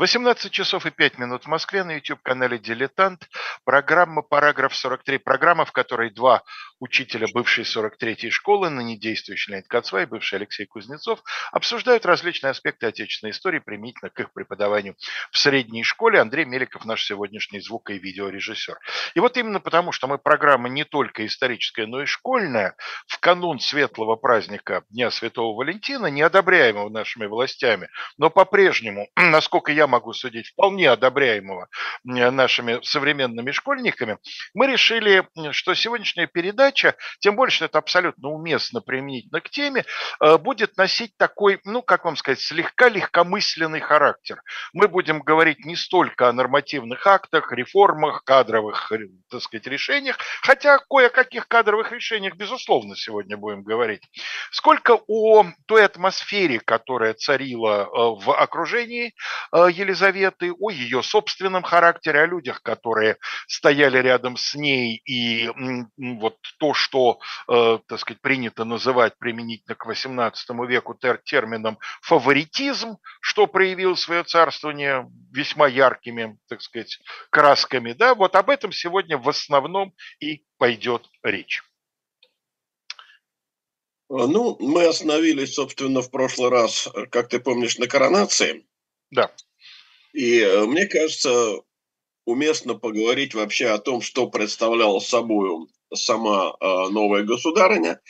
18 часов и 5 минут в Москве на YouTube-канале «Дилетант». Программа «Параграф 43». Программа, в которой два учителя бывшей 43-й школы, ныне действующий Леонид Кацва и бывший Алексей Кузнецов, обсуждают различные аспекты отечественной истории применительно к их преподаванию в средней школе. Андрей Меликов, наш сегодняшний звук- и видеорежиссер. И вот именно потому, что мы программа не только историческая, но и школьная, в канун светлого праздника Дня Святого Валентина, неодобряемого нашими властями, но по-прежнему, насколько я могу судить, вполне одобряемого нашими современными школьниками, мы решили, что сегодняшняя передача, тем больше, что это абсолютно уместно применительно к теме, э, будет носить такой, ну, как вам сказать, слегка легкомысленный характер. Мы будем говорить не столько о нормативных актах, реформах, кадровых, э, так сказать, решениях, хотя кое-каких кадровых решениях, безусловно, сегодня будем говорить, сколько о той атмосфере, которая царила э, в окружении Елизаветы, о ее собственном характере, о людях, которые стояли рядом с ней, и вот то, что, э, так сказать, принято называть применительно к XVIII веку термином фаворитизм, что проявил свое царствование весьма яркими, так сказать, красками, да, вот об этом сегодня в основном и пойдет речь. Ну, мы остановились, собственно, в прошлый раз, как ты помнишь, на коронации. Да. И э, мне кажется, уместно поговорить вообще о том, что представляла собой сама э, новая государыня,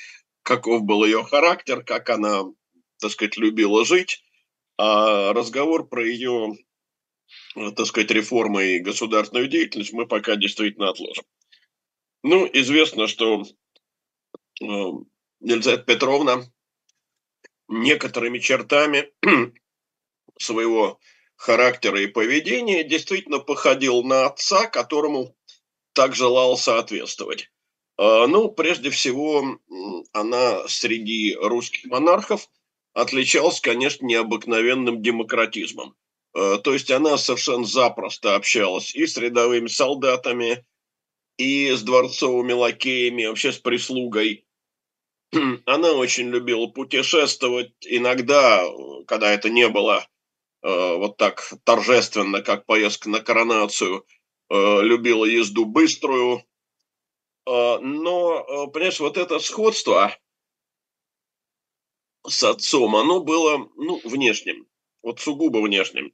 каков был ее характер, как она, так сказать, любила жить. А разговор про ее, э, так сказать, реформы и государственную деятельность мы пока действительно отложим. Ну, известно, что Елизавета Петровна некоторыми чертами своего характера и поведения действительно походил на отца, которому так желал соответствовать. А, ну, прежде всего, она среди русских монархов отличалась, конечно, необыкновенным демократизмом. А, то есть она совершенно запросто общалась и с рядовыми солдатами, и с дворцовыми лакеями, вообще с прислугой. Она очень любила путешествовать. Иногда, когда это не было Э, вот так торжественно, как поездка на коронацию, э, любила езду быструю. Э, но, понимаешь, вот это сходство с отцом, оно было, ну, внешним, вот сугубо внешним.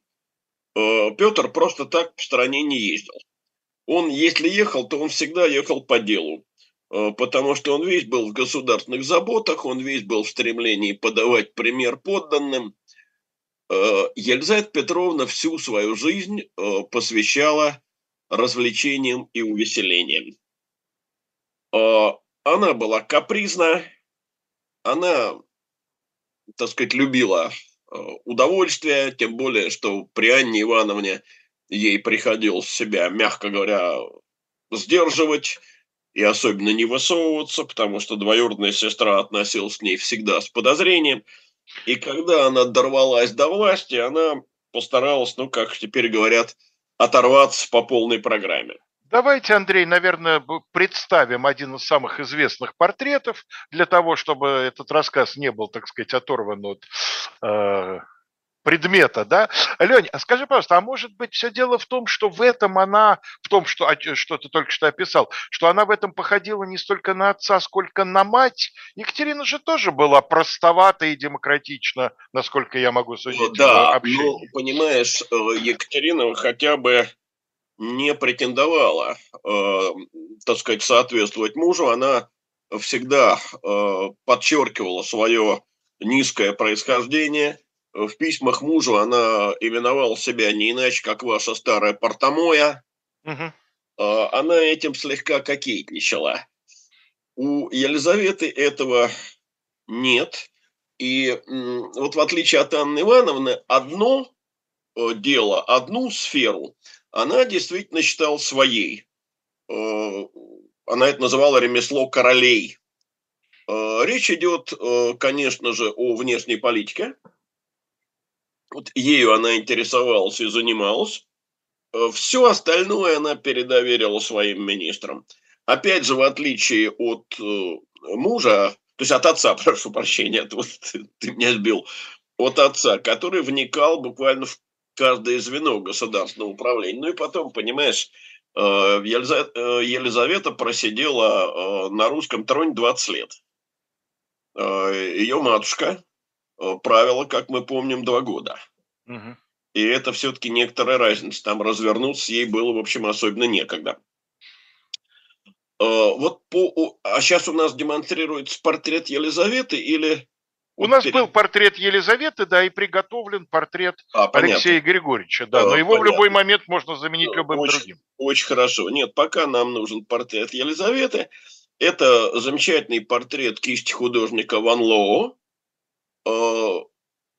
Петр просто так в стране не ездил. Он, если ехал, то он всегда ехал по делу, потому что он весь был в государственных заботах, он весь был в стремлении подавать пример подданным – Э, Елизавета Петровна всю свою жизнь э, посвящала развлечениям и увеселениям. Э, она была капризна, она, так сказать, любила удовольствие, тем более, что при Анне Ивановне ей приходилось себя, мягко говоря, сдерживать и особенно не высовываться, потому что двоюродная сестра относилась к ней всегда с подозрением – и когда она дорвалась до власти, она постаралась, ну, как теперь говорят, оторваться по полной программе. Давайте, Андрей, наверное, представим один из самых известных портретов для того, чтобы этот рассказ не был, так сказать, оторван от э, предмета, да. Лень, а скажи, пожалуйста, а может быть все дело в том, что в этом она, в том, что, что ты только что описал, что она в этом походила не столько на отца, сколько на мать? Екатерина же тоже была простовата и демократична, насколько я могу судить. Да, ну, понимаешь, э, Екатерина хотя бы не претендовала, э, так сказать, соответствовать мужу, она всегда э, подчеркивала свое низкое происхождение – в письмах мужу она именовала себя не иначе, как ваша старая портомоя. Угу. Она этим слегка кокетничала. У Елизаветы этого нет. И вот в отличие от Анны Ивановны, одно э, дело, одну сферу она действительно считала своей. Э, она это называла ремесло королей. Э, речь идет, конечно же, о внешней политике, вот ею она интересовалась и занималась. Э, Все остальное она передоверила своим министрам. Опять же, в отличие от э, мужа, то есть от отца, прошу прощения, вот, ты, меня сбил, от отца, который вникал буквально в каждое звено государственного управления. Ну и потом, понимаешь, Елизавета просидела на русском троне 20 лет. Ее матушка правила, как мы помним, два года. Угу. И это все-таки некоторая разница. Там развернуться ей было, в общем, особенно некогда. Вот по, а сейчас у нас демонстрируется портрет Елизаветы или у нас был портрет Елизаветы, да, и приготовлен портрет а, Алексея Григорьевича, да, но а, его понятно. в любой момент можно заменить любым очень, другим. Очень хорошо. Нет, пока нам нужен портрет Елизаветы. Это замечательный портрет кисти художника Ван Лоо, э,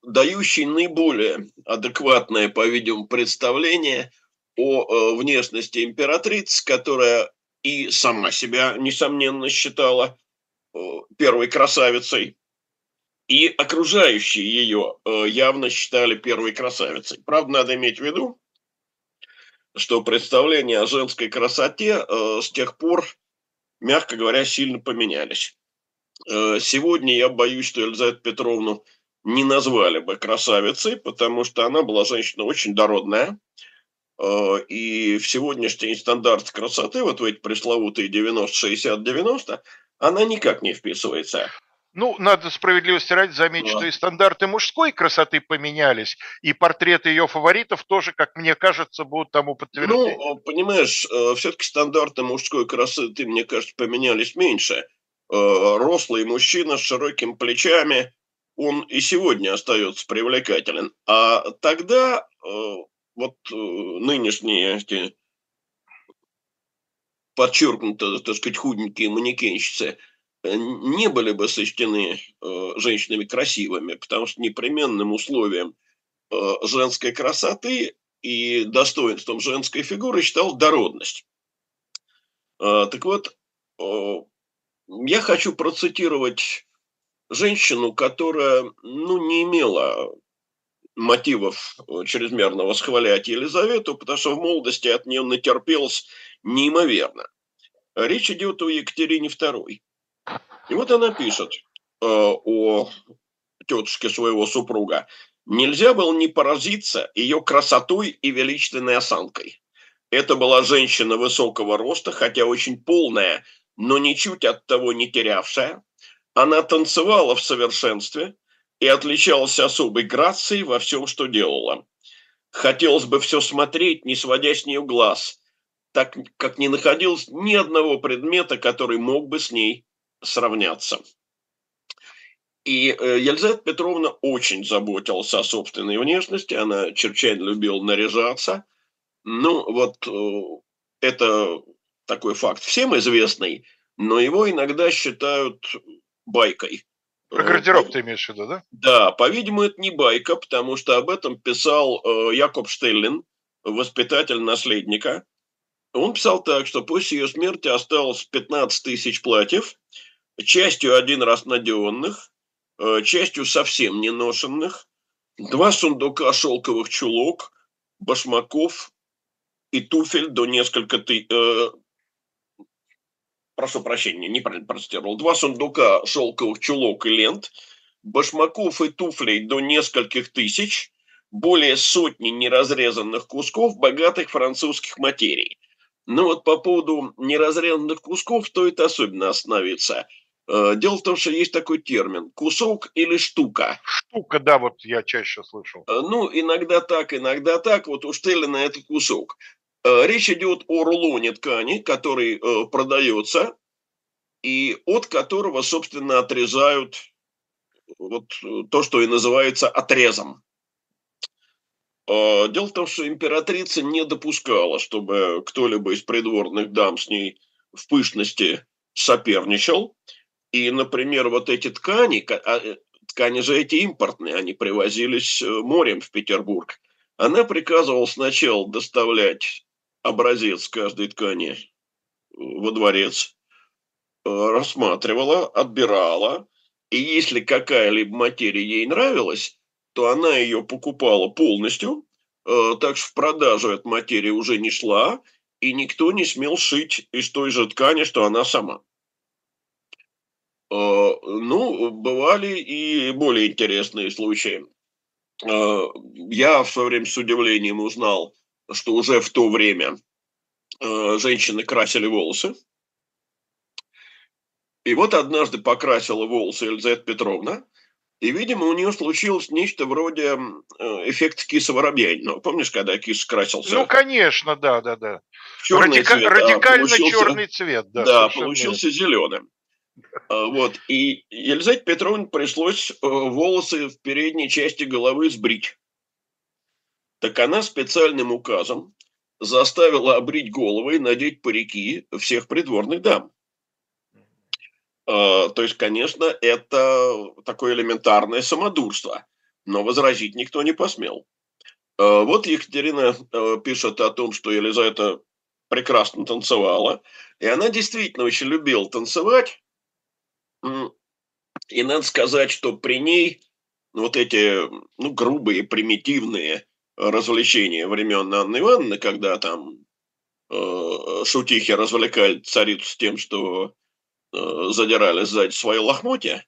дающий наиболее адекватное, по-видимому, представление о э, внешности императрицы, которая и сама себя, несомненно, считала э, первой красавицей и окружающие ее э, явно считали первой красавицей. Правда, надо иметь в виду, что представления о женской красоте э, с тех пор, мягко говоря, сильно поменялись. Э, сегодня я боюсь, что Елизавету Петровну не назвали бы красавицей, потому что она была женщина очень дородная, и в сегодняшний стандарт красоты, вот в эти пресловутые 90-60-90, она никак не вписывается. Ну, надо справедливости ради заметить, да. что и стандарты мужской красоты поменялись, и портреты ее фаворитов тоже, как мне кажется, будут тому подтверждением. Ну, понимаешь, э, все-таки стандарты мужской красоты, мне кажется, поменялись меньше. Э, рослый мужчина с широкими плечами, он и сегодня остается привлекателен. А тогда э, вот нынешние эти подчеркнуто, так сказать, худенькие манекенщицы – Э, не были бы сочтены э, женщинами красивыми, потому что непременным условием э, женской красоты и достоинством женской фигуры считал дородность. Так вот, я хочу процитировать женщину, которая ну, не имела мотивов чрезмерно восхвалять Елизавету, потому что в молодости от нее натерпелось неимоверно. Речь идет о Екатерине II. И вот она пишет э, о тетушке своего супруга. Нельзя было не поразиться ее красотой и величественной осанкой. Это была женщина высокого роста, хотя очень полная, но ничуть от того не терявшая. Она танцевала в совершенстве и отличалась особой грацией во всем, что делала. Хотелось бы все смотреть, не сводя с нее глаз, так как не находилось ни одного предмета, который мог бы с ней сравняться. И э, Елизавета Петровна очень заботилась о собственной внешности, она чрезвычайно любила наряжаться. Ну, вот э, это такой факт всем известный, но его иногда считают байкой. Про гардероб ты имеешь в виду, да? Да, по-видимому, это не байка, потому что об этом писал э, Якоб Штеллин, воспитатель наследника. Он писал так, что после ее смерти осталось 15 тысяч платьев – частью один раз надеванных, э, частью совсем не ношенных, два сундука шелковых чулок, башмаков и туфель до несколько ты... Э, прошу прощения, неправильно процитировал. Два сундука шелковых чулок и лент, башмаков и туфлей до нескольких тысяч, более сотни неразрезанных кусков богатых французских материй. Ну вот по поводу неразрезанных кусков стоит особенно остановиться – Э, дело в том, что есть такой термин – кусок или штука. Штука, да, вот я чаще слышал. Э, ну, иногда так, иногда так. Вот у Штеллина это кусок. Э, речь идет о рулоне ткани, который продается, и от которого, собственно, отрезают вот то, что и называется отрезом. Дело в том, что императрица не допускала, чтобы кто-либо из придворных дам с ней в пышности соперничал – и, например, вот эти ткани, а, э, ткани же эти импортные, они привозились э, морем в Петербург. Она приказывала сначала доставлять образец каждой ткани э, во дворец, рассматривала, отбирала, и если какая-либо материя ей нравилась, то она ее покупала полностью, так что в продажу эта материя уже не шла, и никто не смел шить из той же ткани, что она сама. Э, ну, бывали и более интересные случаи. я в свое время с удивлением узнал, что уже в то время женщины красили волосы. И вот однажды покрасила волосы Елизавета Петровна, и, видимо, у нее случилось нечто вроде эффекта киса Воробьянинова. Помнишь, когда кис красился? Ну, конечно, да, да, да. Радика- цвет, радикально а черный цвет, да. Да, получился зеленым. А, вот. И Елизавете Петровне пришлось э, волосы в передней части головы сбрить. Так она специальным указом заставила обрить головы и надеть парики всех придворных дам. А, то есть, конечно, это такое элементарное самодурство, но возразить никто не посмел. А, вот Екатерина э, пишет о том, что Елизавета прекрасно танцевала, и она действительно очень любила танцевать, и надо сказать, что при ней вот эти ну, грубые, примитивные развлечения времен Анны Ивановны, когда там э, шутихи развлекали царицу с тем, что э, задирали сзади свои лохмотья,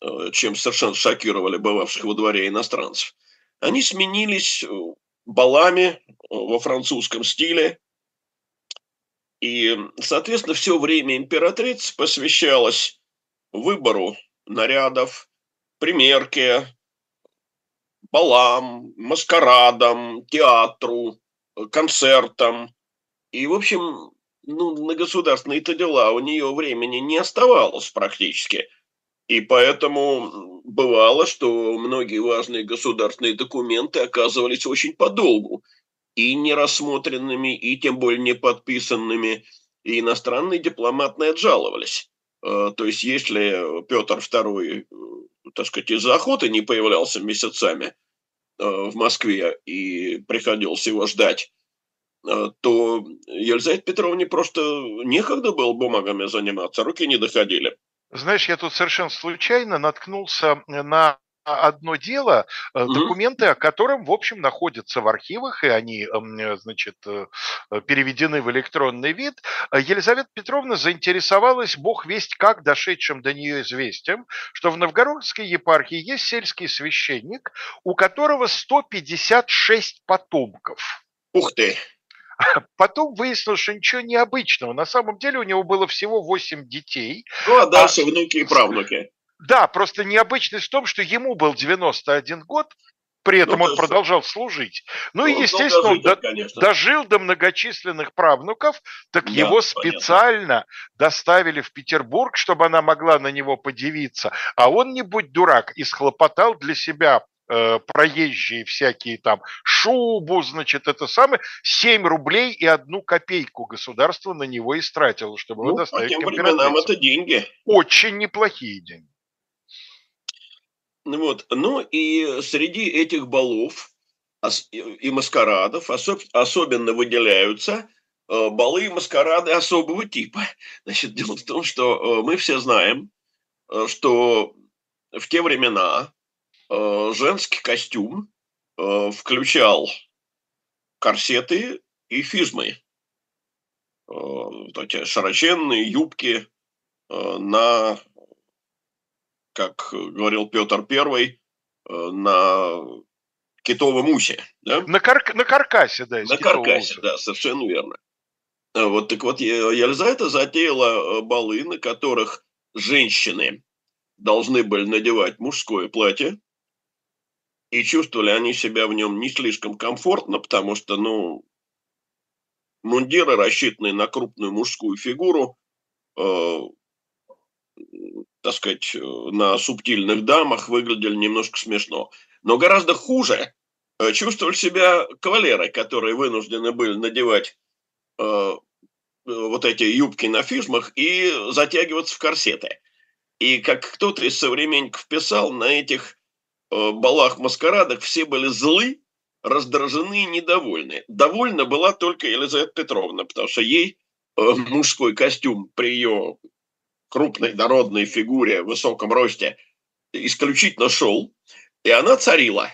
э, чем совершенно шокировали бывавших во дворе иностранцев, они сменились э, балами во французском стиле. И, соответственно, все время императрицы посвящалось выбору нарядов, примерке, балам, маскарадам, театру, концертам. И, в общем, ну, на государственные-то дела у нее времени не оставалось практически. И поэтому бывало, что многие важные государственные документы оказывались очень подолгу и не рассмотренными, и тем более не подписанными, и иностранные дипломаты отжаловались. Э, то есть, если Петр II, э, так сказать, из-за охоты не появлялся месяцами в Москве и приходилось его ждать, то Елизавете Петровне просто некогда было бумагами заниматься, руки не доходили. Знаешь, я тут совершенно случайно наткнулся на одно дело, mm-hmm. документы, о котором, в общем, находятся в архивах, и они, эм, значит, э, переведены в электронный вид. Елизавета Петровна заинтересовалась, бог весть как, дошедшим до нее известием, что в Новгородской епархии есть сельский священник, у которого 156 потомков. Ух ты! Потом выяснилось, что ничего необычного. На самом деле у него было всего 8 детей. Ну, а дальше а... внуки и правнуки. Да, просто необычность в том, что ему был 91 год, при этом ну, он продолжал служить. Ну, ну и, естественно, он до, дожил до многочисленных правнуков, так да, его специально понятно. доставили в Петербург, чтобы она могла на него подивиться. А он, не будь дурак, исхлопотал для себя э, проезжие всякие там шубу, значит, это самое, 7 рублей и одну копейку государство на него истратило, чтобы ну, его доставить по тем временам это деньги. Очень неплохие деньги. Вот. Ну и среди этих балов и маскарадов особенно выделяются э, балы и маскарады особого типа. Значит, дело в том, что э, мы все знаем, э, что в те времена женский костюм включал корсеты и физмы. Вот эти широченные юбки на как говорил Петр Первый, э, на китовом усе. Да? На, кар... на каркасе, да. На каркасе, уса. да, совершенно верно. Э, вот так вот, Елизавета затеяла э, балы, на которых женщины должны были надевать мужское платье, и чувствовали они себя в нем не слишком комфортно, потому что, ну, мундиры, рассчитанные на крупную мужскую фигуру, так сказать, э, на субтильных дамах выглядели немножко смешно. Но гораздо хуже э, чувствовали себя кавалеры, которые вынуждены были надевать э, вот эти юбки на физмах и затягиваться в корсеты. И как кто-то из современников писал, на этих э, балах-маскарадах все были злы, раздражены и недовольны. Довольна была только Елизавета Петровна, потому что ей э, мужской костюм при ее крупной народной фигуре в высоком росте исключительно шел, и она царила.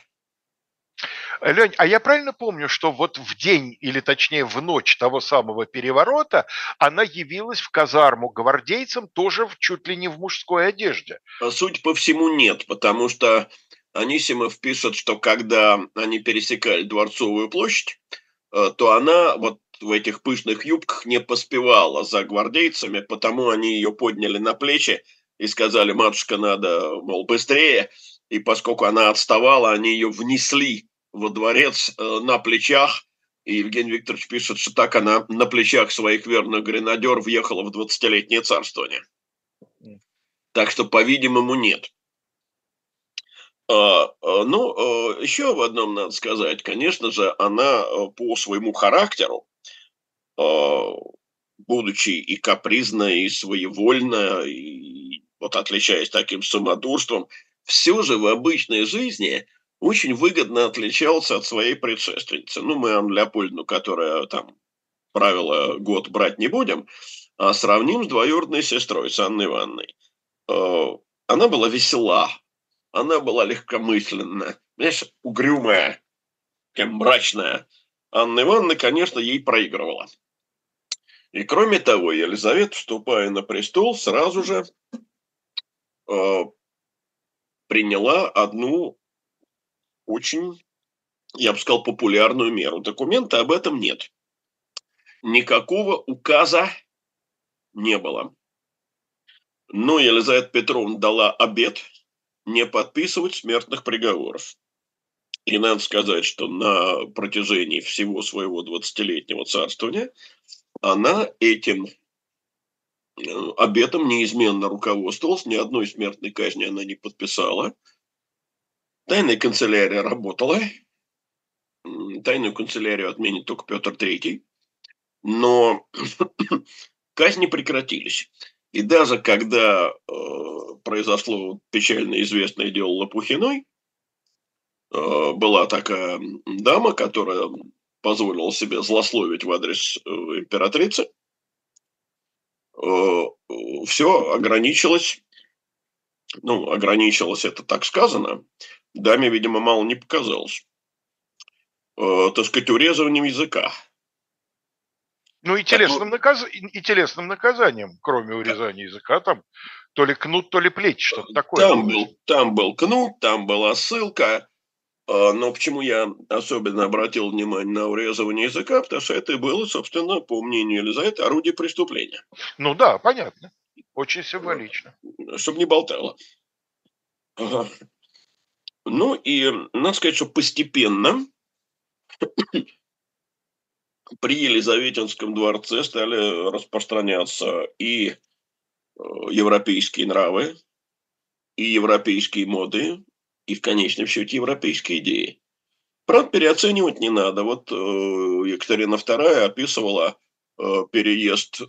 Лень, а я правильно помню, что вот в день, или точнее в ночь того самого переворота, она явилась в казарму гвардейцам тоже в, чуть ли не в мужской одежде? Суть по всему нет, потому что Анисимов пишет, что когда они пересекали Дворцовую площадь, э, то она вот в этих пышных юбках не поспевала за гвардейцами, потому они ее подняли на плечи и сказали, матушка, надо, мол, быстрее. И поскольку она отставала, они ее внесли во дворец э, на плечах. И Евгений Викторович пишет, что так она на плечах своих верных гренадер въехала в 20-летнее царствование. Так что, по-видимому, нет. А, а, ну, а, еще в одном надо сказать, конечно же, она по своему характеру, будучи и капризная, и своевольная, и вот отличаясь таким самодурством, все же в обычной жизни очень выгодно отличался от своей предшественницы. Ну, мы Анну Леопольдовну, которая там правила год брать не будем, а сравним с двоюродной сестрой, с Анной Ивановной. Она была весела, она была легкомысленная, знаешь, угрюмая, такая мрачная. Анна Ивановна, конечно, ей проигрывала. И кроме того, Елизавета, вступая на престол, сразу же э, приняла одну очень, я бы сказал, популярную меру. Документа об этом нет. Никакого указа не было. Но Елизавета Петровна дала обед – не подписывать смертных приговоров. И надо сказать, что на протяжении всего своего 20-летнего царствования она этим э, обетом неизменно руководствовалась, ни одной смертной казни она не подписала. Тайная канцелярия работала. Тайную канцелярию отменит только Петр III. Но казни прекратились. И даже когда э, произошло печально известное дело Лопухиной, э, была такая дама, которая позволила себе злословить в адрес э, императрицы, э, все ограничилось, ну, ограничилось это так сказано, даме, видимо, мало не показалось, э, так сказать, урезыванием языка – ну и телесным, наказ... и телесным наказанием, кроме урезания языка, там то ли кнут, то ли плеч, что-то такое. Там был, там был кнут, там была ссылка, но почему я особенно обратил внимание на урезывание языка, потому что это было, собственно, по мнению Елизаветы, орудие преступления. Ну да, понятно. Очень символично. Чтобы не болтало. Ага. Ну и надо сказать, что постепенно при Елизаветинском дворце стали распространяться и э, европейские нравы, и европейские моды, и в конечном счете европейские идеи. Правда, переоценивать не надо. Вот э, Екатерина II описывала э, переезд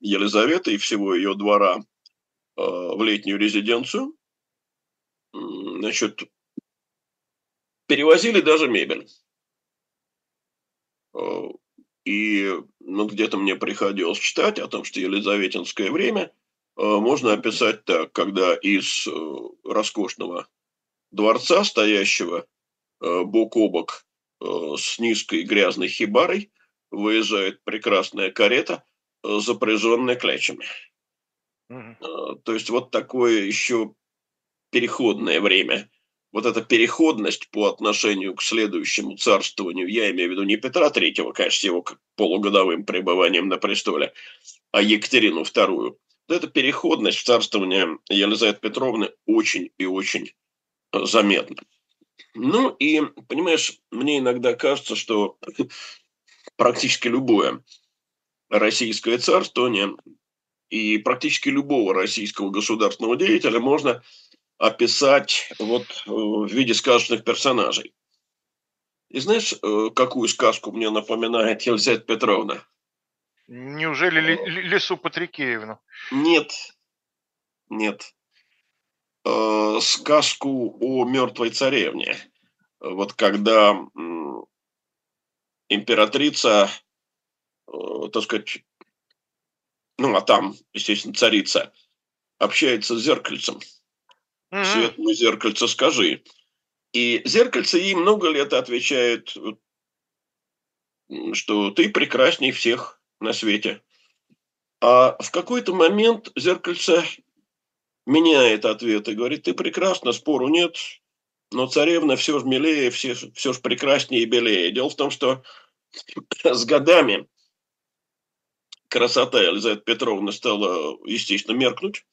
Елизаветы и всего ее двора в летнюю резиденцию. Значит, перевозили даже мебель. И ну, где-то мне приходилось читать о том, что Елизаветинское время э, можно описать так, когда из э, роскошного дворца, стоящего э, бок о бок с низкой грязной хибарой, выезжает прекрасная карета, запряженная клячами. Mm-hmm. То есть вот такое еще переходное время вот эта переходность по отношению к следующему царствованию, я имею в виду не Петра Третьего, конечно, с его полугодовым пребыванием на престоле, а Екатерину Вторую, эта переходность в царствование Елизаветы Петровны очень и очень э, заметна. Ну и, понимаешь, мне иногда кажется, что практически любое российское царствование и практически любого российского государственного деятеля можно описать вот э, в виде сказочных персонажей. И знаешь, э, какую сказку мне напоминает Елизавета Петровна? Неужели Лесу Патрикеевну? Нет, нет. Э, сказку о мертвой царевне. Вот когда императрица, так сказать, ну а там, естественно, царица, общается с зеркальцем – mm-hmm. светлое зеркальце скажи. И зеркальце ей много лет отвечает, что ты прекрасней всех на свете. А в какой-то момент зеркальце меняет ответ и говорит, ты прекрасна, спору нет, но царевна все же милее, все, все же прекраснее и белее. Дело в том, что с годами красота Елизаветы Петровны стала, естественно, меркнуть.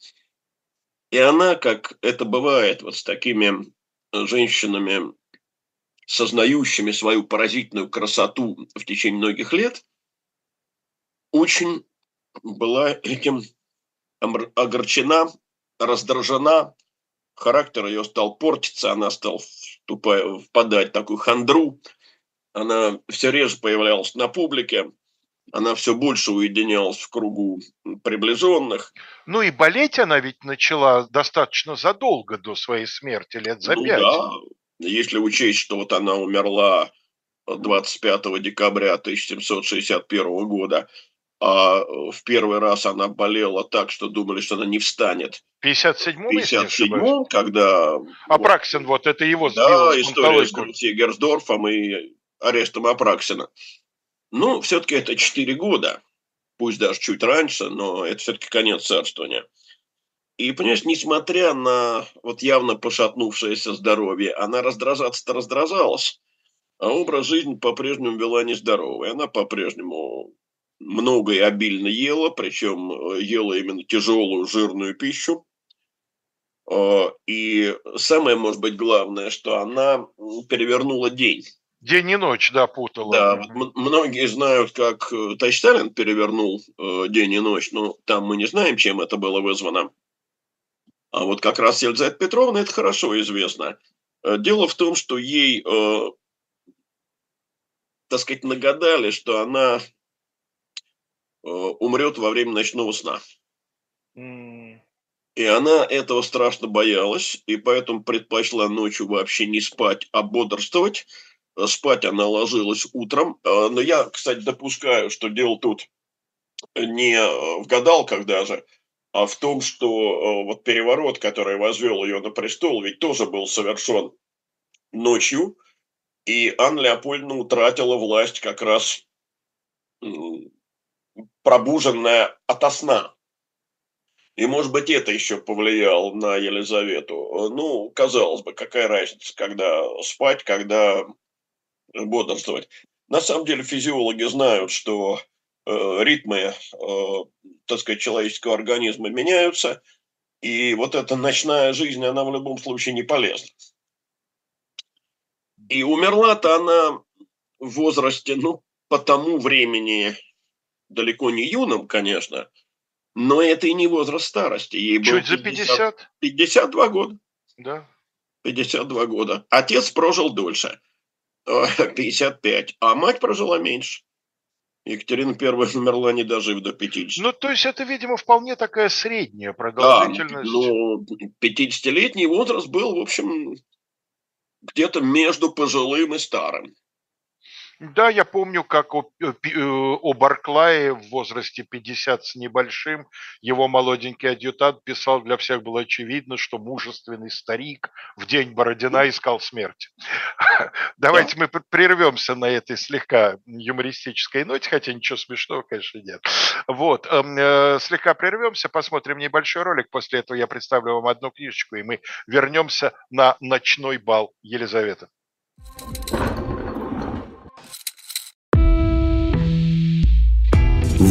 И она, как это бывает вот с такими женщинами, сознающими свою поразительную красоту в течение многих лет, очень была этим огорчена, раздражена, характер ее стал портиться, она стала впадать в такую хандру, она все реже появлялась на публике, она все больше уединялась в кругу приближенных. Ну и болеть она ведь начала достаточно задолго до своей смерти, лет за ну, пять. Да, если учесть, что вот она умерла 25 декабря 1761 года, а в первый раз она болела так, что думали, что она не встанет. В 57-м, 57 когда... Апраксин, вот, вот это его Да, история с Грутией Герсдорфом и арестом Апраксина. Ну, все-таки это 4 года, пусть даже чуть раньше, но это все-таки конец царствования. И, понимаешь, несмотря на вот явно пошатнувшееся здоровье, она раздражаться-то раздражалась, а образ жизни по-прежнему вела нездоровый. Она по-прежнему много и обильно ела, причем э, ела именно тяжелую жирную пищу. А, и самое, может быть, главное, что она перевернула день. День и ночь, да, путала. Да, вот многие знают, как э, Товарищ Сталин перевернул э, день и ночь, но там мы не знаем, чем это было вызвано. А вот как раз Елизавета Петровна это хорошо известно. Дело в том, что ей, так сказать, нагадали, что она Э, умрет во время ночного сна. И она этого страшно боялась, и поэтому предпочла ночью вообще не спать, а бодрствовать. Э, спать она ложилась утром. Э, но я, кстати, допускаю, что дело тут не в гадалках даже, а в том, что вот переворот, который возвел ее на престол, ведь тоже был совершен ночью, и Анна Леопольдовна утратила власть как раз пробуженная ото сна. И, может быть, это еще повлияло на Елизавету. Ну, казалось бы, какая разница, когда спать, когда бодрствовать. На самом деле физиологи знают, что э, ритмы, э, так сказать, человеческого организма меняются, и вот эта ночная жизнь, она в любом случае не полезна. И умерла-то она в возрасте, ну, по тому времени, далеко не юным, конечно, но это и не возраст старости. Ей Чуть было 50, за 50? 52 года. Да. 52 года. Отец прожил дольше, 55, а мать прожила меньше. Екатерина Первая умерла, не дожив до 50. Ну, то есть это, видимо, вполне такая средняя продолжительность. Да, ну, 50-летний возраст был, в общем, где-то между пожилым и старым. Да, я помню, как о, э, э, о Барклае в возрасте 50 с небольшим его молоденький адъютант писал, для всех было очевидно, что мужественный старик в день Бородина искал смерти. Давайте мы прервемся на этой слегка юмористической ноте, хотя ничего смешного, конечно, нет. Вот, эм, э, слегка прервемся, посмотрим небольшой ролик, после этого я представлю вам одну книжечку, и мы вернемся на ночной бал Елизаветы.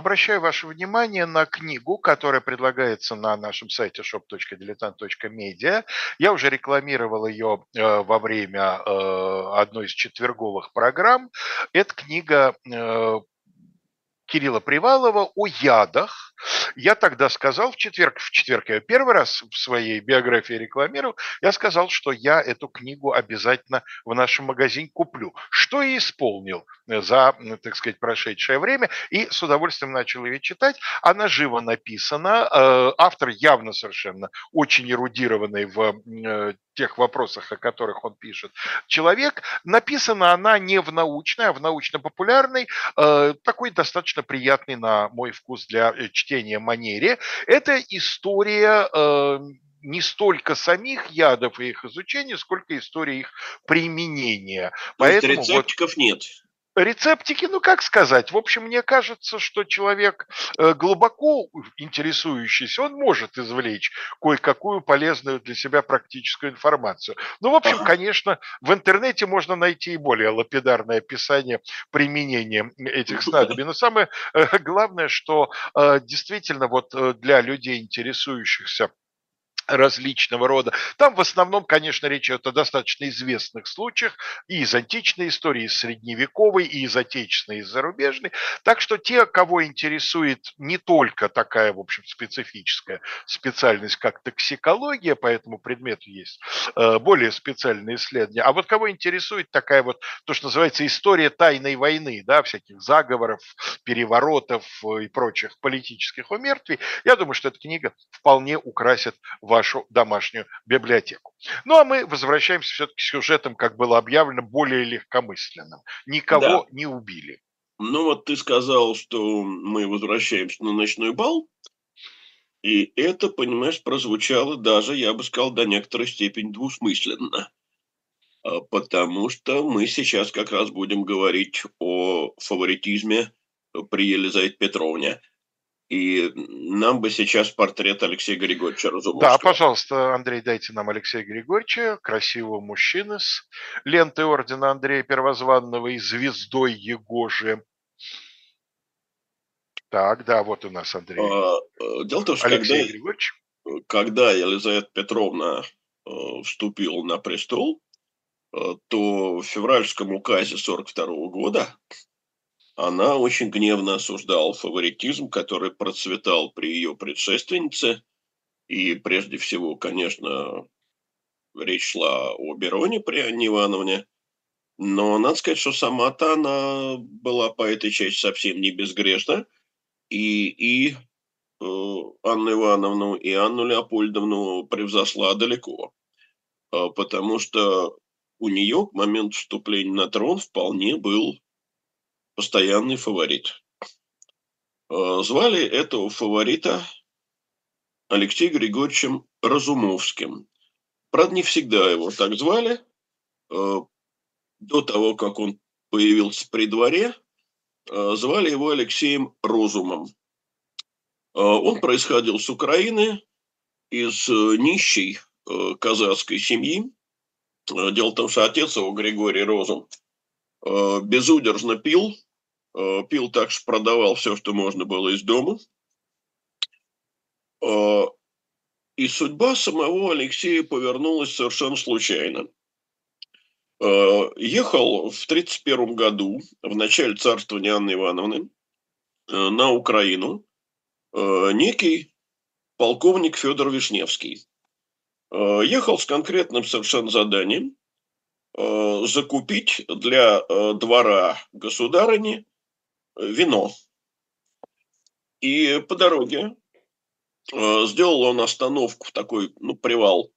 Обращаю ваше внимание на книгу, которая предлагается на нашем сайте shop.diletant.media. Я уже рекламировал ее э, во время э, одной из четверговых программ. Эта книга э, Кирилла Привалова о ядах. Я тогда сказал в четверг, в четверг я первый раз в своей биографии рекламировал, я сказал, что я эту книгу обязательно в нашем магазине куплю, что и исполнил за, так сказать, прошедшее время, и с удовольствием начал ее читать. Она живо написана, э, автор явно совершенно очень эрудированный в э, тех вопросах, о которых он пишет, человек. Написана она не в научной, а в научно-популярной, э, такой достаточно приятный на мой вкус для э, чтения манере. Это история э, не столько самих ядов и их изучения, сколько история их применения. Поэтому рецептиков вот, нет. Рецептики, ну как сказать, в общем, мне кажется, что человек э, глубоко интересующийся, он может извлечь кое-какую полезную для себя практическую информацию. Ну, в общем, конечно, в интернете можно найти и более лапидарное описание применения этих снадобий. Но самое э, главное, что э, действительно вот для людей, интересующихся различного рода. Там в основном, конечно, речь идет о достаточно известных случаях и из античной истории, и из средневековой, и из отечественной, и из зарубежной. Так что те, кого интересует не только такая, в общем, специфическая специальность, как токсикология, по этому предмету есть э, более специальные исследования, а вот кого интересует такая вот, то, что называется история тайной войны, да, всяких заговоров, переворотов и прочих политических умертвий, я думаю, что эта книга вполне украсит ваш вашу домашнюю библиотеку. Ну а мы возвращаемся все-таки к сюжетам, как было объявлено, более легкомысленным. Никого да. не убили. Ну вот ты сказал, что мы возвращаемся на ночной бал, и это, понимаешь, прозвучало даже, я бы сказал, до некоторой степени двусмысленно. А, потому что мы сейчас как раз будем говорить о фаворитизме при Елизавете Петровне. И нам бы сейчас портрет Алексея Григорьевича Разумовского. Да, пожалуйста, Андрей, дайте нам Алексея Григорьевича, красивого мужчины с лентой ордена Андрея Первозванного и звездой Егожи. Так, да, вот у нас Андрей. А, э, дело в том, что Алексей когда, Григорьевич. когда Елизавета Петровна э, вступила на престол, э, то в февральском указе 42 года она очень гневно осуждала фаворитизм, который процветал при ее предшественнице. И прежде всего, конечно, речь шла о Бероне при Анне Ивановне. Но надо сказать, что сама-то она была по этой части совсем не безгрешна. И, и э, Анну Ивановну, и Анну Леопольдовну превзошла далеко. Э, потому что у нее к моменту вступления на трон вполне был постоянный фаворит. Э, звали этого фаворита Алексеем Григорьевичем Разумовским. Правда, не всегда его так звали. Э, до того, как он появился при дворе, э, звали его Алексеем Розумом. Он происходил с Украины, из нищей казахской семьи. Дело в том, что отец его, Григорий Розум, безудержно пил, пил так, что продавал все, что можно было из дома. Э, и судьба самого Алексея повернулась совершенно случайно. Э, ехал в 1931 году, в начале царствования Анны Ивановны, на Украину некий полковник Федор Вишневский. Ехал с конкретным совершенно заданием закупить для двора государыни вино. И по дороге э, сделал он остановку в такой, ну, привал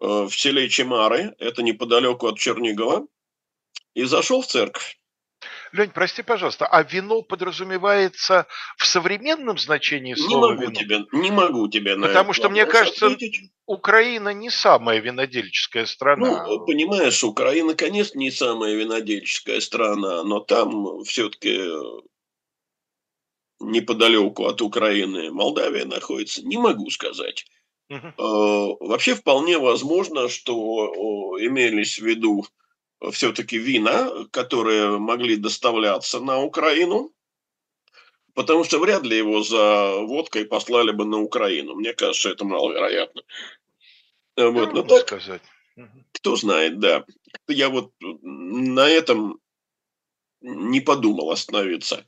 э, в селе Чемары, это неподалеку от Чернигова, и зашел в церковь. Лень, прости, пожалуйста, а вино подразумевается в современном значении слова не могу вино? Тебе, не могу тебе на Потому что, мне кажется, ответить. Украина не самая винодельческая страна. Ну, понимаешь, Украина, конечно, не самая винодельческая страна, но там все-таки неподалеку от Украины Молдавия находится, не могу сказать. Uh-huh. Вообще вполне возможно, что имелись в виду все-таки вина, которые могли доставляться на Украину. потому что вряд ли его за водкой послали бы на Украину. Мне кажется, это маловероятно. Вот. Но так, сказать. кто знает, да. Я вот на этом не подумал остановиться.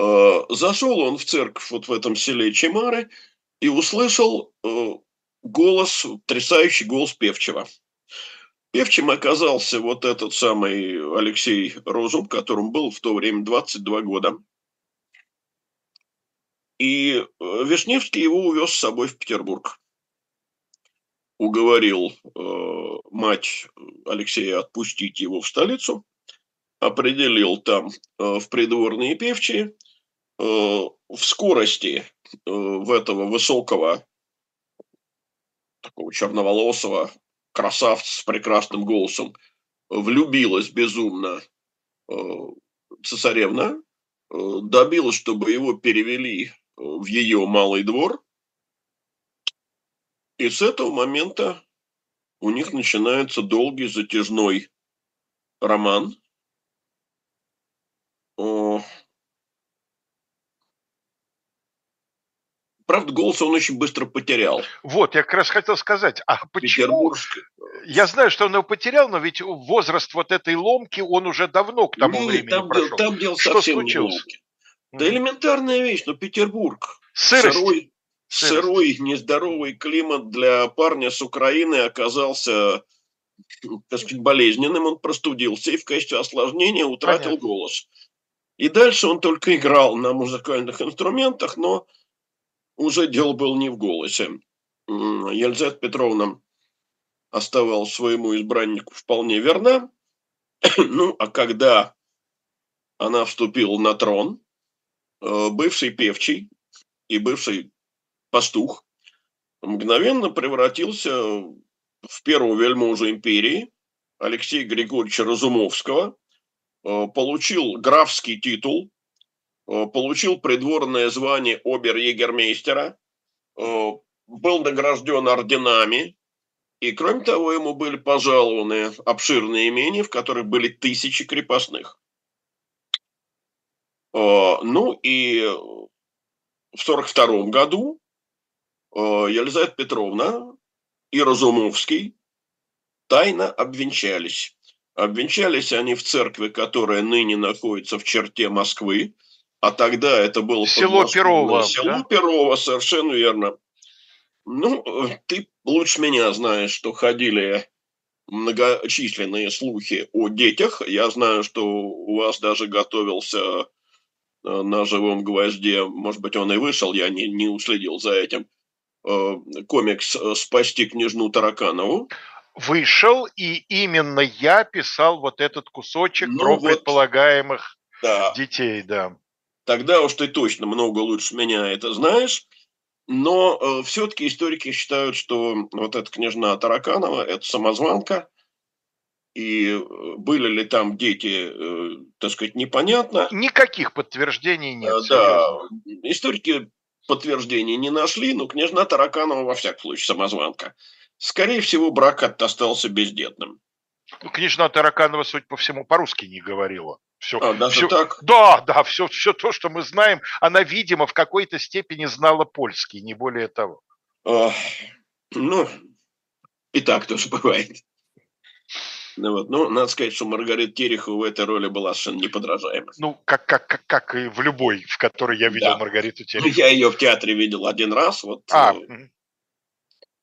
Э, зашел он в церковь вот в этом селе Чемары и услышал э, голос, трясающий голос певчего. Певчим оказался вот этот самый Алексей Розум, которому был в то время 22 года. И э, Вишневский его увез с собой в Петербург. Уговорил э, мать Алексея отпустить его в столицу, определил там э, в придворные певчие – в скорости э, в этого высокого, такого черноволосого красавца с прекрасным голосом влюбилась безумно э, цесаревна, добилась, чтобы его перевели в ее малый двор, и с этого момента у них начинается долгий затяжной роман. Правда, голос он очень быстро потерял. Вот, я как раз хотел сказать, а почему? Я знаю, что он его потерял, но ведь возраст вот этой ломки, он уже давно к тому Нет, времени там прошел. там дело что случилось? Ломки. Да элементарная вещь, но Петербург. Сырость. Сырой, Сырость. сырой, нездоровый климат для парня с Украины оказался так сказать, болезненным, он простудился и в качестве осложнения утратил Понятно. голос. И дальше он только играл на музыкальных инструментах, но уже дело было не в голосе. Елизавета Петровна оставалась своему избраннику вполне верна. ну, а когда она вступила на трон, э, бывший певчий и бывший пастух мгновенно превратился в первого вельможу империи Алексея Григорьевича Разумовского, э, получил графский титул, получил придворное звание обер-егермейстера, э, был награжден орденами, и кроме того, ему были пожалованы обширные имения, в которых были тысячи крепостных. Э, ну и в 1942 году Елизавета Петровна и Разумовский тайно обвенчались. Обвенчались они в церкви, которая ныне находится в черте Москвы, а тогда это было село Перово. Село да? Перово, совершенно верно. Ну, ты лучше меня знаешь, что ходили многочисленные слухи о детях. Я знаю, что у вас даже готовился э, на живом гвозде, может быть, он и вышел, я не, не уследил за этим, э, комикс «Спасти княжну Тараканову». Вышел, и именно я писал вот этот кусочек ну про вот, предполагаемых да. детей, да тогда уж ты точно много лучше меня это знаешь. Но э, все-таки историки считают, что вот эта княжна Тараканова – это самозванка, и э, были ли там дети, э, так сказать, непонятно. Никаких подтверждений нет. Э, да, историки подтверждений не нашли, но княжна Тараканова во всяком случае самозванка. Скорее всего, брак остался бездетным. Ну, княжна Тараканова, судя по всему, по-русски не говорила. Все, а, даже все, так? Да, да, все, все то, что мы знаем, она, видимо, в какой-то степени знала польский, не более того. А, ну, и так тоже бывает. Ну, вот. ну, надо сказать, что Маргарита Терехова в этой роли была совершенно неподражаема. Ну, как, как, как, как и в любой, в которой я видел да. Маргариту Терехову. Я ее в театре видел один раз, вот а. э,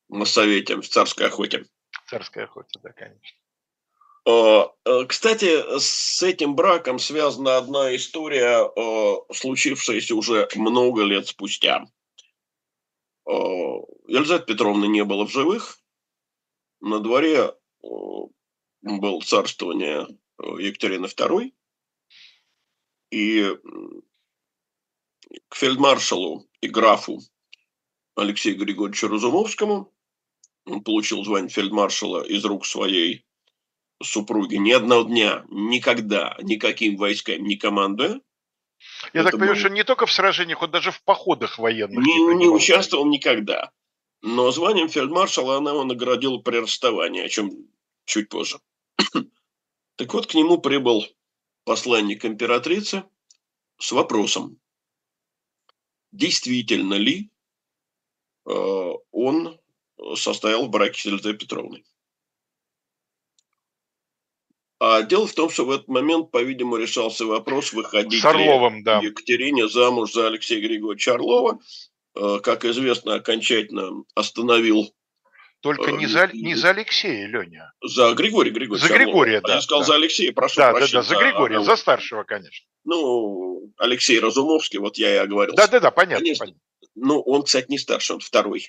на совете в «Царской охоте». «Царской охоте», да, конечно. Э, э, кстати, с этим браком связана одна история, э, случившаяся уже много лет спустя. Елизавета Петровна не было в живых. На дворе был царствование Екатерины II. И к фельдмаршалу и графу Алексею Григорьевичу Разумовскому он получил звание фельдмаршала из рук своей супруги ни одного дня, никогда, никаким войсками не командуя. Я так понимаю, был... что не только в сражениях, он даже в походах военных не, не, не участвовал никогда. Но званием фельдмаршала она его наградила при расставании, о чем чуть позже. так вот, к нему прибыл посланник императрицы с вопросом. действительно ли э, он состоял в браке с Елизаветой Петровной. А дело в том, что в этот момент, по-видимому, решался вопрос, выходить с Орловым, ли да. Екатерине замуж за Алексея Григорьевича Орлова. Э, как известно, окончательно остановил Только Э, не за, не за Алексея, Леня. за Григория Григорьевича За Орлова. Григория, А да, Я сказал да. за Алексея, прошу Да, да, прощения. да, за Григория, Орлова. за старшего, конечно. Ну, Алексей Разумовский, вот я и оговорился. Да, да, да, понятно. Конечно. понятно. Ну, он, кстати, не старший, он второй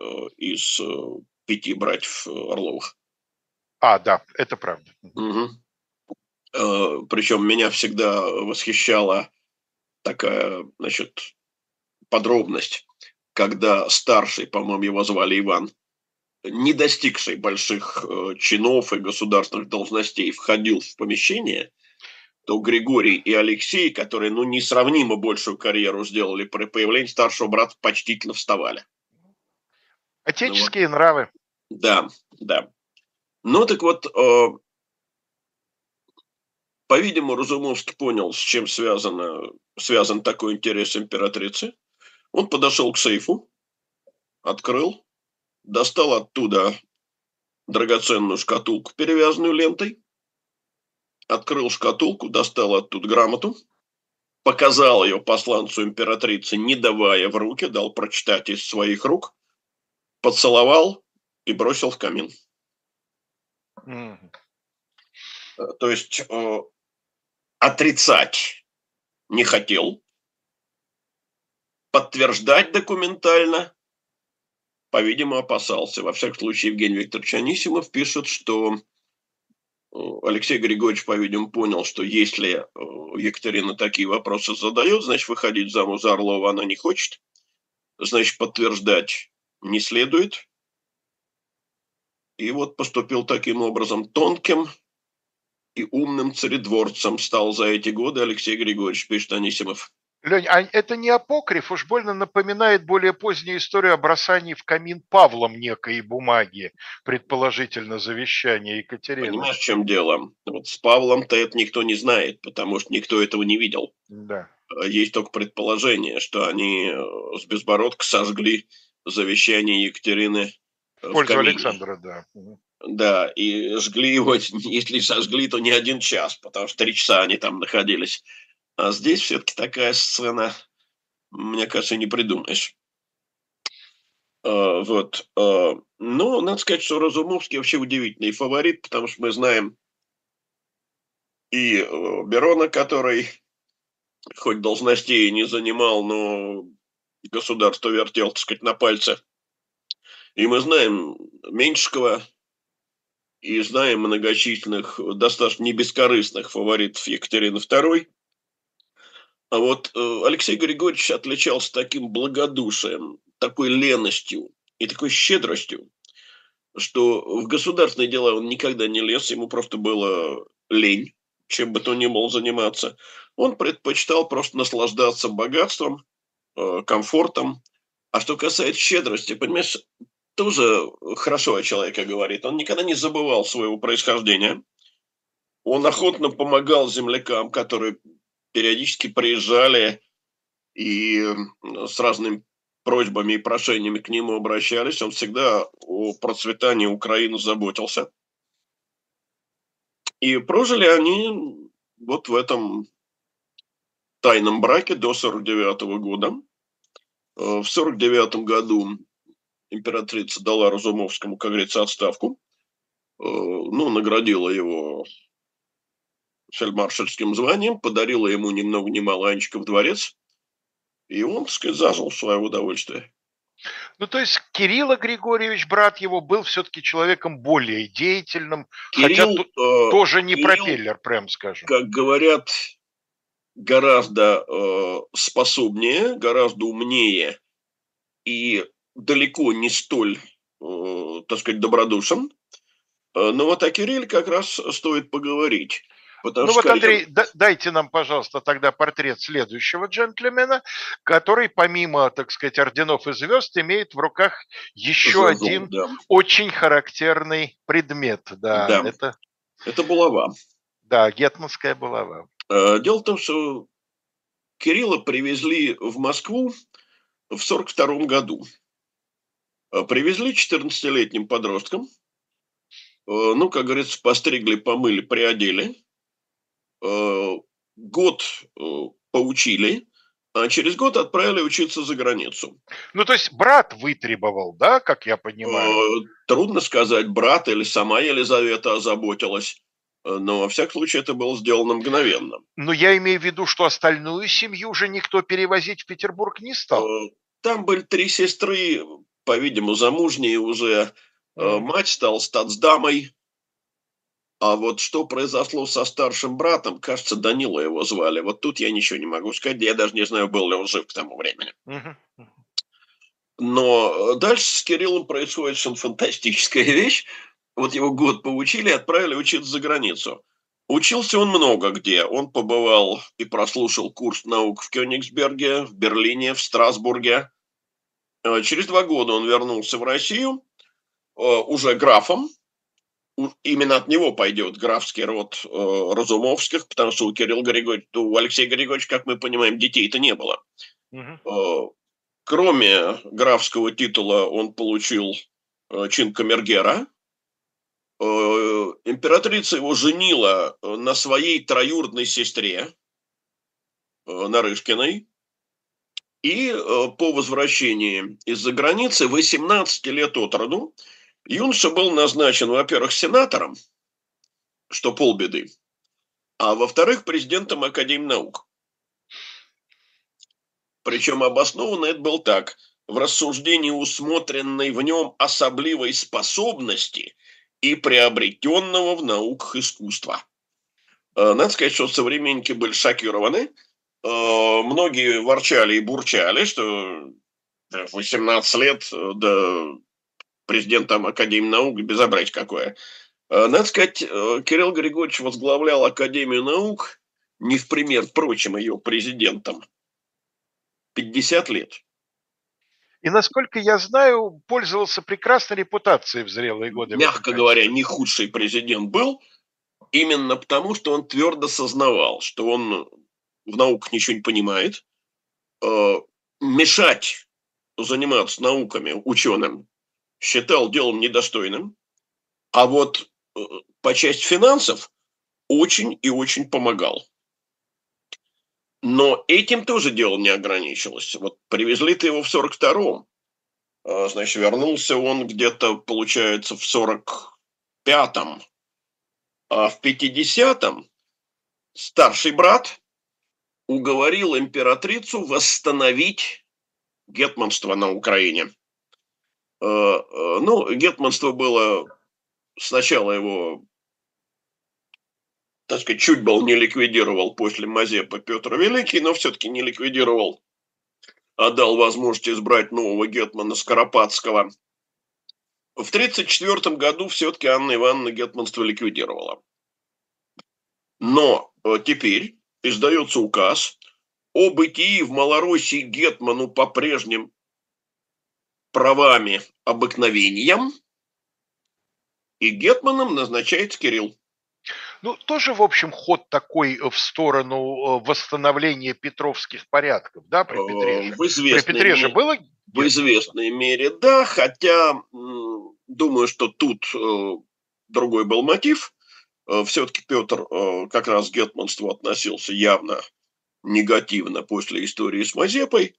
э, из пяти братьев Орловых. А, да, это правда. Мгм. Э, Причем меня всегда восхищала такая, значит, подробность, когда старший, по-моему, его звали Иван, не достигший больших э, чинов и государственных должностей, входил в помещение, то Григорий и Алексей, которые, ну, несравнимо большую карьеру сделали при появлении старшего брата, почтительно вставали. Отеческие нравы. Да, да. Ну так вот, э, по-видимому, Разумовский понял, с чем связано, связан такой интерес императрицы. Он подошел к сейфу, открыл, достал оттуда драгоценную шкатулку, перевязанную лентой, открыл шкатулку, достал оттуда грамоту, показал ее посланцу императрицы, не давая в руки, дал прочитать из своих рук, поцеловал и бросил в камин. Э, То есть э, отрицать не хотел, подтверждать документально, по-видимому, опасался. Во всяком случае, Евгений Викторович Анисимов пишет, что э, Алексей Григорьевич, по-видимому, понял, что если э, Екатерина такие вопросы задает, значит, выходить замуж за Орлова она не хочет, значит, подтверждать не следует. И вот поступил таким образом тонким, и умным царедворцем стал за эти годы Алексей Григорьевич, пишет Анисимов. Лень, а это не апокриф, уж больно напоминает более позднюю историю о бросании в камин Павлом некой бумаги, предположительно завещания Екатерины. Понимаешь, в чем дело? Вот с Павлом-то это никто не знает, потому что никто этого не видел. Да. А Есть только предположение, что они э, с Безбородко сожгли завещание Екатерины В в пользу камине. Александра, да. Да, и жгли его, если сожгли, то не один час, потому что три часа они там находились. А здесь все-таки такая сцена, мне кажется, не придумаешь. А, Вот. а, Ну, надо сказать, что Разумовский вообще удивительный фаворит, потому что мы знаем и э, Берона, который хоть должностей не занимал, но государство вертел, так сказать, на пальце. И мы знаем Меньшикова, и знаем многочисленных, достаточно небескорыстных фаворитов Екатерины II. А вот э, Алексей Григорьевич отличался таким благодушием, такой леностью и такой щедростью, что в государственные дела он никогда не лез, ему просто было лень, чем бы то ни было заниматься. Он предпочитал просто наслаждаться богатством, э, комфортом. А что касается щедрости, понимаешь, тоже хорошо о человеке говорит. Он никогда не забывал своего происхождения. Он охотно помогал землякам, которые периодически приезжали и э, с разными просьбами и прошениями к нему обращались. Он всегда о процветании Украины заботился. И прожили они вот в этом тайном браке до 49 года. Э, В 49 году императрица дала Разумовскому, как говорится, отставку. Э, Ну, наградила его фельдмаршальским званием, подарила ему ни много ни мало Анечка в дворец. И он, так сказать, зажил свое удовольствие. Ну, то есть Кирилла Григорьевич, брат его, был все-таки человеком более деятельным, хотя Кирилл, тут э, тоже не Кирилл- пропеллер, прям скажем. как говорят, гораздо э, способнее, гораздо умнее и далеко не столь, э, так сказать, добродушен. Э, Но вот о Кирилле как раз стоит поговорить. Потому Ну что вот, Андрей, да- дайте нам, пожалуйста, тогда портрет следующего джентльмена, который помимо, так сказать, орденов и звезд имеет в руках еще Жезл, один да. очень характерный предмет. Да, Да. это, Это булава. да, гетманская булава. Э, Дело в том, что Кирилла привезли в Москву в 1942 году. Э, привезли 14-летним подростком. Э, ну, как говорится, постригли, помыли, приодели. Год поучили, а через год отправили учиться за границу. Ну, то есть брат вытребовал, да, как я понимаю? Трудно сказать, брат или сама Елизавета озаботилась. Э, но, во всяком случае, это было сделано мгновенно. Но я имею в виду, что остальную семью уже никто перевозить в Петербург не стал. Э, там были три сестры, по-видимому, замужние уже. Mm. Мать стала статсдамой. А вот что произошло со старшим братом, кажется, Данила его звали. Вот тут я ничего не могу сказать. Я даже не знаю, был ли он жив к тому времени. Но дальше с Кириллом происходит совершенно фантастическая вещь вот его год поучили и отправили учиться за границу. Учился он много где. Он побывал и прослушал курс наук в Кёнигсберге, в Берлине, в Страсбурге. Э, через два года он вернулся в Россию э, уже графом. Именно от него пойдет графский род э, Разумовских, потому что у Кирилла Григорьевича, у Алексея Григорьевича, как мы понимаем, детей-то не было. Угу. Кроме графского титула он получил чин камергера, императрица его женила на своей троюродной сестре, Нарышкиной, и по возвращении из-за границы 18 лет от роду юноша был назначен, во-первых, сенатором, что полбеды, а во-вторых, президентом Академии наук. Причем обоснованно это был так. В рассуждении усмотренной в нем особливой способности – и приобретенного в науках искусства. Э, надо сказать, что современники были шокированы. Э, многие ворчали и бурчали, что 18 лет э, до президента Академии наук безобразие какое. Надо сказать, Кирилл Григорьевич возглавлял Академию наук не в пример прочим ее президентам. 50 лет. И, насколько я знаю, пользовался прекрасной репутацией в зрелые годы. Мягко говоря, не худший президент был, именно потому, что он твердо сознавал, что он в науках ничего не понимает, э, мешать заниматься науками ученым считал делом недостойным, а вот э, по части финансов очень и очень помогал. Но этим тоже дело не ограничилось. Вот привезли-то его в 42-м. А, значит, вернулся он где-то, получается, в 45-м. А в 50-м старший брат уговорил императрицу восстановить гетманство на Украине. А, а, ну, гетманство было сначала его так сказать, чуть был не ликвидировал после Мазепа Петр Великий, но все-таки не ликвидировал, а дал возможность избрать нового гетмана Скоропадского. В 1934 году все-таки Анна Ивановна гетманство ликвидировала. Но э, теперь издается указ о бытии в Малороссии гетману по прежним правами обыкновениям, и гетманом назначается Кирилл. Ну, тоже, в общем, ход такой э, в сторону э, восстановления петровских порядков, да, при Петре же? В известной при Петре же было? В известной мере, да, хотя думаю, что тут э, другой был мотив. Все-таки Петр как раз к гетманству относился явно негативно после истории с Мазепой.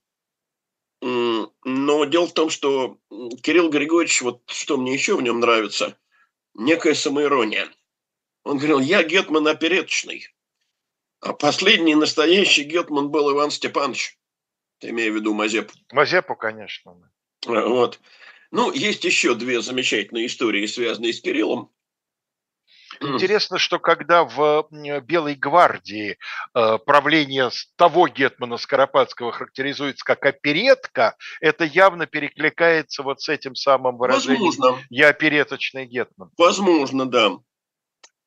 Но дело в том, что Кирилл Григорьевич, вот что мне еще в нем нравится, некая самоирония – он говорил, я гетман опереточный. А последний настоящий гетман был Иван Степанович. Ты имею в виду Мазепу? Мазепу, конечно. А, вот. Ну, есть еще две замечательные истории, связанные с Кириллом. Интересно, что когда в Белой гвардии э, правление того гетмана Скоропадского характеризуется как оперетка, это явно перекликается вот с этим самым выражением Возможно. «я опереточный гетман». Возможно, да.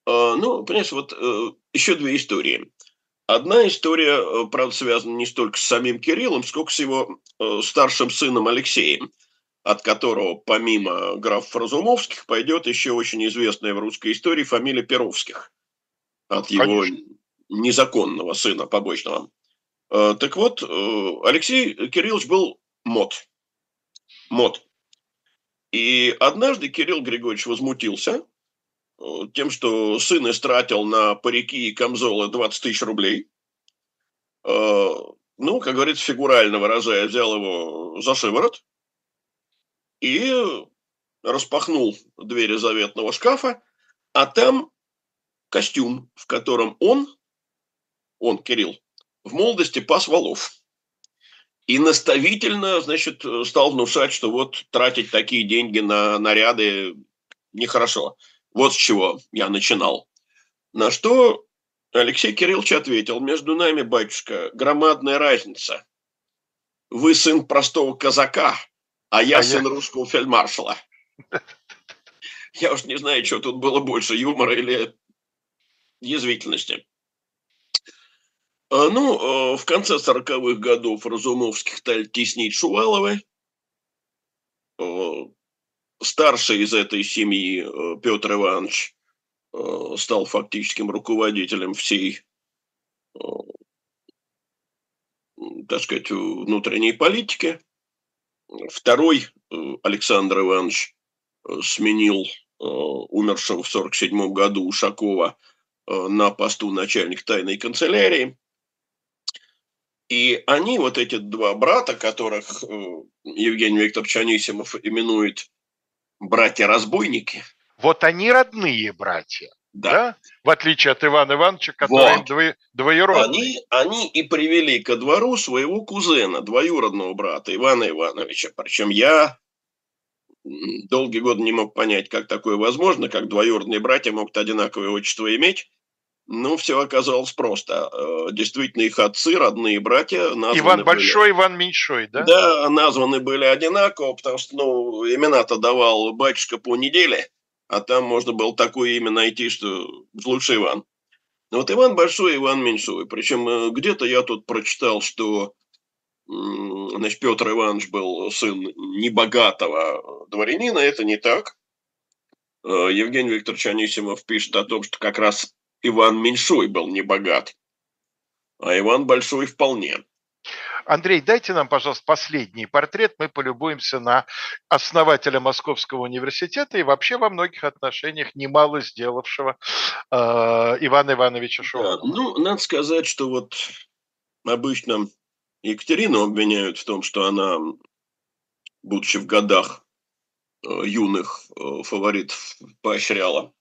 А, ну, понимаешь, вот э, еще две истории. Одна история, э, правда, связана не столько с самим Кириллом, сколько с его э, старшим сыном Алексеем, от которого помимо графов Разумовских пойдет еще очень известная в русской истории фамилия Перовских. От его Конечно. незаконного сына побочного. Так вот, Алексей Кириллович был мод. Мод. И однажды Кирилл Григорьевич возмутился тем, что сын истратил на парики и камзолы 20 тысяч рублей. Ну, как говорится, фигурально выражая, взял его за шиворот и распахнул двери заветного шкафа, а там костюм, в котором он, он, Кирилл, в молодости пас валов. И наставительно, значит, стал внушать, что вот тратить такие деньги на наряды нехорошо. Вот с чего я начинал. На что Алексей Кириллович ответил, между нами, батюшка, громадная разница. Вы сын простого казака, а я а сын я... русского фельдмаршала. Я уж не знаю, что тут было больше, юмора или язвительности. А, ну, а, в конце 40-х годов Разумовских стали теснить Шуваловы. А, старший из этой семьи Петр Иванович стал фактическим руководителем всей, так сказать, внутренней политики. Второй Александр Иванович сменил умершего в 1947 году Ушакова на посту начальник тайной канцелярии. И они, вот эти два брата, которых э, Евгений Викторович Анисимов именует братья-разбойники. Вот они родные братья. Да. да? В отличие от Ивана Ивановича, который вот. двое, двоюродный. Они, они и привели ко двору своего кузена, двоюродного брата Ивана Ивановича. Причем я долгие годы не мог понять, как такое возможно, как двоюродные братья могут одинаковое отчество иметь. Ну, все оказалось просто. Э, действительно, их отцы, родные братья. Иван были... Большой, Иван Меньшой, да? Да, названы были одинаково, потому что, ну, имена-то давал батюшка по неделе, а там можно было такое имя найти, что лучше Иван. Ну, вот Иван Большой, Иван Меньшой. Причем э, где-то я тут прочитал, что значит, Петр Иванович был сын небогатого дворянина. Это не так. Э, Евгений Викторович Анисимов пишет о том, что как раз Иван Меньшой был не богат, а Иван Большой вполне. Андрей, дайте нам, пожалуйста, последний портрет. Мы полюбуемся на основателя Московского университета и вообще во многих отношениях немало сделавшего э, Ивана Ивановича Шувалова. Да, ну, надо сказать, что вот обычно Екатерину обвиняют в том, что она, будучи в годах э, юных э, фаворитов, поощряла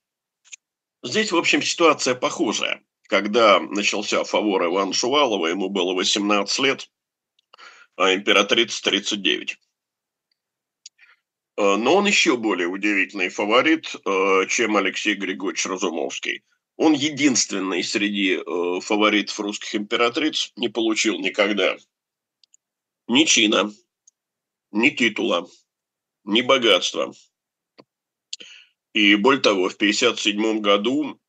Здесь, в общем, ситуация похожая. Когда начался фавор Ивана Шувалова, ему было 18 лет, императрица 39. Э, но он еще более удивительный фаворит, э, чем Алексей Григорьевич Разумовский. Он единственный среди э, фаворитов русских императриц не получил никогда ни чина, ни титула, ни богатства. И более того, в 1957 году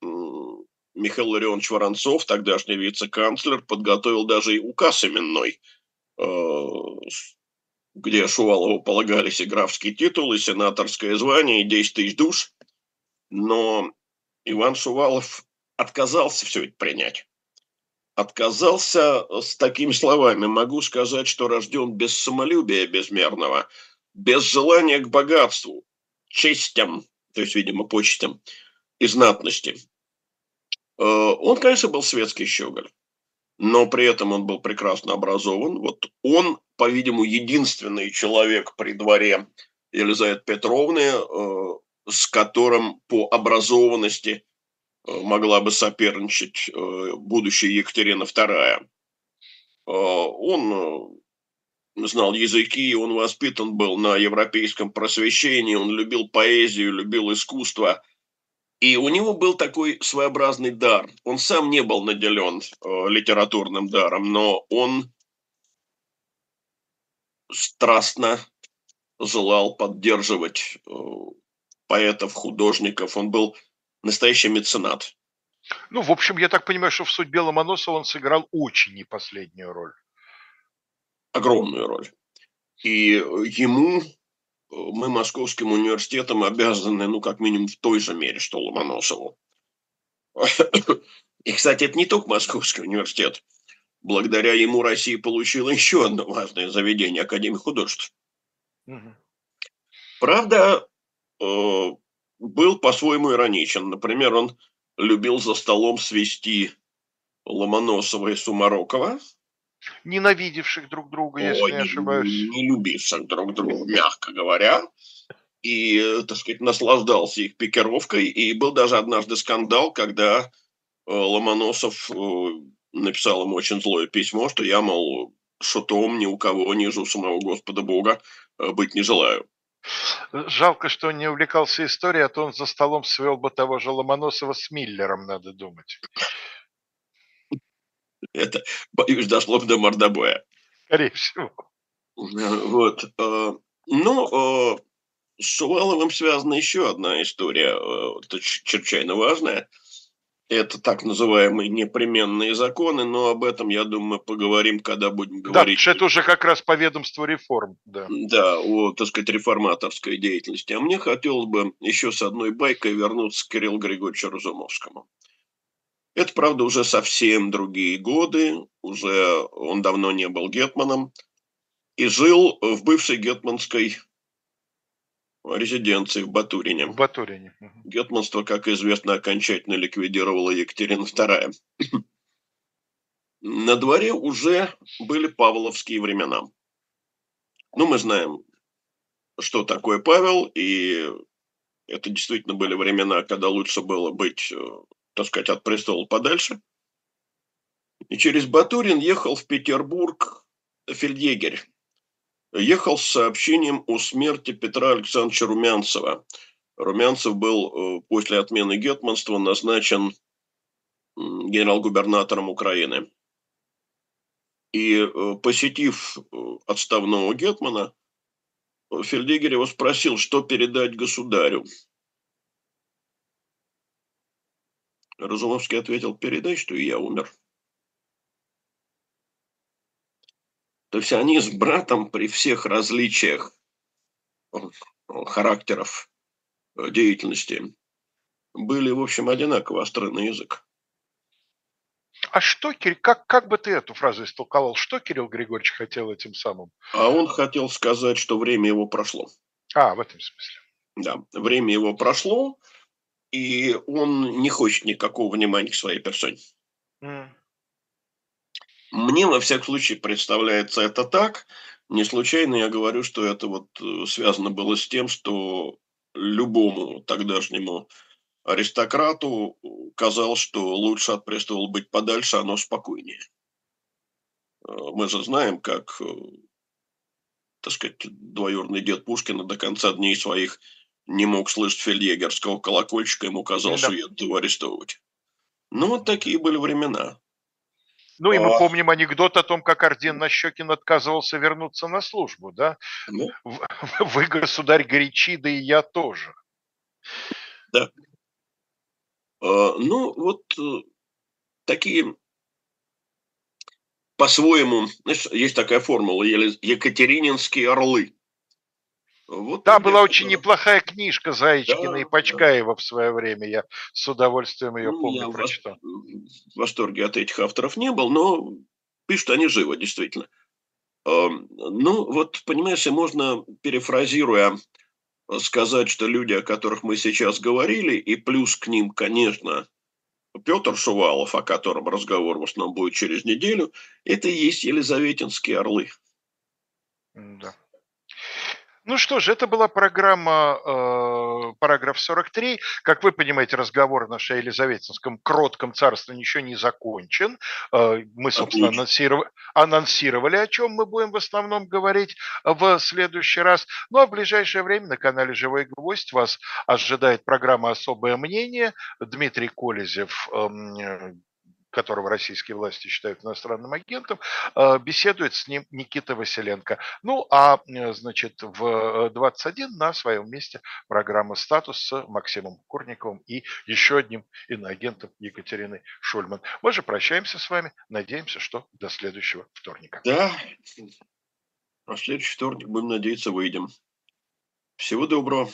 Михаил Ларионович Воронцов, тогдашний вице-канцлер, подготовил даже и указ именной, где Шувалову полагались и графские титулы, и сенаторское звание, и 10 тысяч душ. Но Иван Шувалов отказался все это принять. Отказался с такими словами. Могу сказать, что рожден без самолюбия безмерного, без желания к богатству, честям, то есть, видимо, почтам и знатности. Э, он, конечно, был светский щеголь, но при этом он был прекрасно образован. Вот он, по-видимому, единственный человек при дворе Елизаветы Петровны, э, с которым по образованности э, могла бы соперничать будущая Екатерина II. Он знал языки, он воспитан был на европейском просвещении, он любил поэзию, любил искусство. И у него был такой своеобразный дар. Он сам не был наделен э, литературным даром, но он страстно желал поддерживать э, поэтов, художников. Он был настоящий меценат. Ну, в общем, я так понимаю, что в «Судьбе Ломоносова» он сыграл очень непоследнюю роль огромную роль. И ему э, мы Московским университетом обязаны, ну, как минимум, в той же мере, что Ломоносову. И, кстати, это не только Московский университет. благодаря ему Россия получила еще одно важное заведение Академии художеств. Угу. Правда, э, был по-своему ироничен. Например, он любил за столом свести Ломоносова и Сумарокова. Ненавидевших друг друга, если О, не, ошибаюсь. Не любивших друг друга, мягко говоря. И, так сказать, наслаждался их пикировкой. И был даже однажды скандал, когда э, Ломоносов э, написал ему очень злое письмо, что я, мол, шутом ни у кого ниже у самого Господа Бога э, быть не желаю. Жалко, что он не увлекался историей, а то он за столом свел бы того же Ломоносова с Миллером, надо думать. Это, боюсь, дошло до мордобоя. Скорее всего. Вот. Э, ну, э, с Шуваловым связана еще одна история, чрезвычайно важная – это так называемые непременные законы, но об этом, я думаю, поговорим, когда будем говорить. Да, это уже как раз по ведомству реформ. Да, да о, так сказать, реформаторской деятельности. А мне хотелось бы еще с одной байкой вернуться к Кириллу Григорьевичу Разумовскому. Это, правда, уже совсем другие годы, уже он давно не был гетманом и жил в бывшей гетманской резиденции в Батурине. В Батурине. Гетманство, как известно, окончательно ликвидировала Екатерина II. На дворе уже были павловские времена. Ну, мы знаем, что такое Павел, и это действительно были времена, когда лучше было быть, э, так сказать, от престола подальше. И через Батурин ехал в Петербург фельдъегерь ехал с сообщением о смерти Петра Александровича Румянцева. Румянцев был э, после отмены гетманства назначен генерал-губернатором Украины. И э, посетив э, отставного гетмана, Фельдегер его спросил, что передать государю. Разумовский ответил, передай, что и я умер. То есть они с братом при всех различиях характеров э, деятельности были, в общем, одинаково остры на язык. А что, как, как бы ты эту фразу истолковал? Что Кирилл Григорьевич хотел этим самым? А он хотел сказать, что время его прошло. А, в этом смысле. Да, время его прошло, и он не хочет никакого внимания к своей персоне. Mm. Мне, во всяком случае, представляется это так. Не случайно я говорю, что это вот э, связано было с тем, что любому тогдашнему аристократу казалось, что лучше от престола быть подальше, оно спокойнее. Э, мы же знаем, как, э, так сказать, двоюродный дед Пушкина до конца дней своих не мог слышать фельдъегерского колокольчика, ему казалось, да. что едут его арестовывать. Ну, вот такие были времена. Ну и мы помним анекдот о том, как Орден Нащекин отказывался вернуться на службу, да? Ну. Вы, государь, горячи, да и я тоже. Да. А, ну, вот э, такие по-своему, знаешь, есть такая формула, Екатерининские орлы. Вот да, была очень неплохая книжка Заячкина да, и Почкаева да. в свое время. Я с удовольствием ее ну, помню, я прочитал. В восторге от этих авторов не был, но пишут они живо, действительно. Ну, вот, понимаешь, можно, перефразируя, сказать, что люди, о которых мы сейчас говорили, и плюс к ним, конечно, Петр Шувалов, о котором разговор в основном будет через неделю, это и есть елизаветинские орлы. Да. Ну что ж, это была программа э, «Параграф 43». Как вы понимаете, разговор наш о Елизаветинском кротком царстве еще не закончен. Э, мы, собственно, анонсировали, анонсировали, о чем мы будем в основном говорить в следующий раз. Ну а в ближайшее время на канале «Живой гвоздь» вас ожидает программа «Особое мнение». Дмитрий Колезев, эм, которого российские власти считают иностранным агентом, э, беседует с ним Никита Василенко. Ну, а, э, значит, в 21 э, на своем месте программа «Статус» с Максимом Курниковым и еще одним иноагентом Екатериной Шульман. Мы же прощаемся с вами. Надеемся, что до следующего вторника. Да, на следующий вторник, будем надеяться, выйдем. Всего доброго.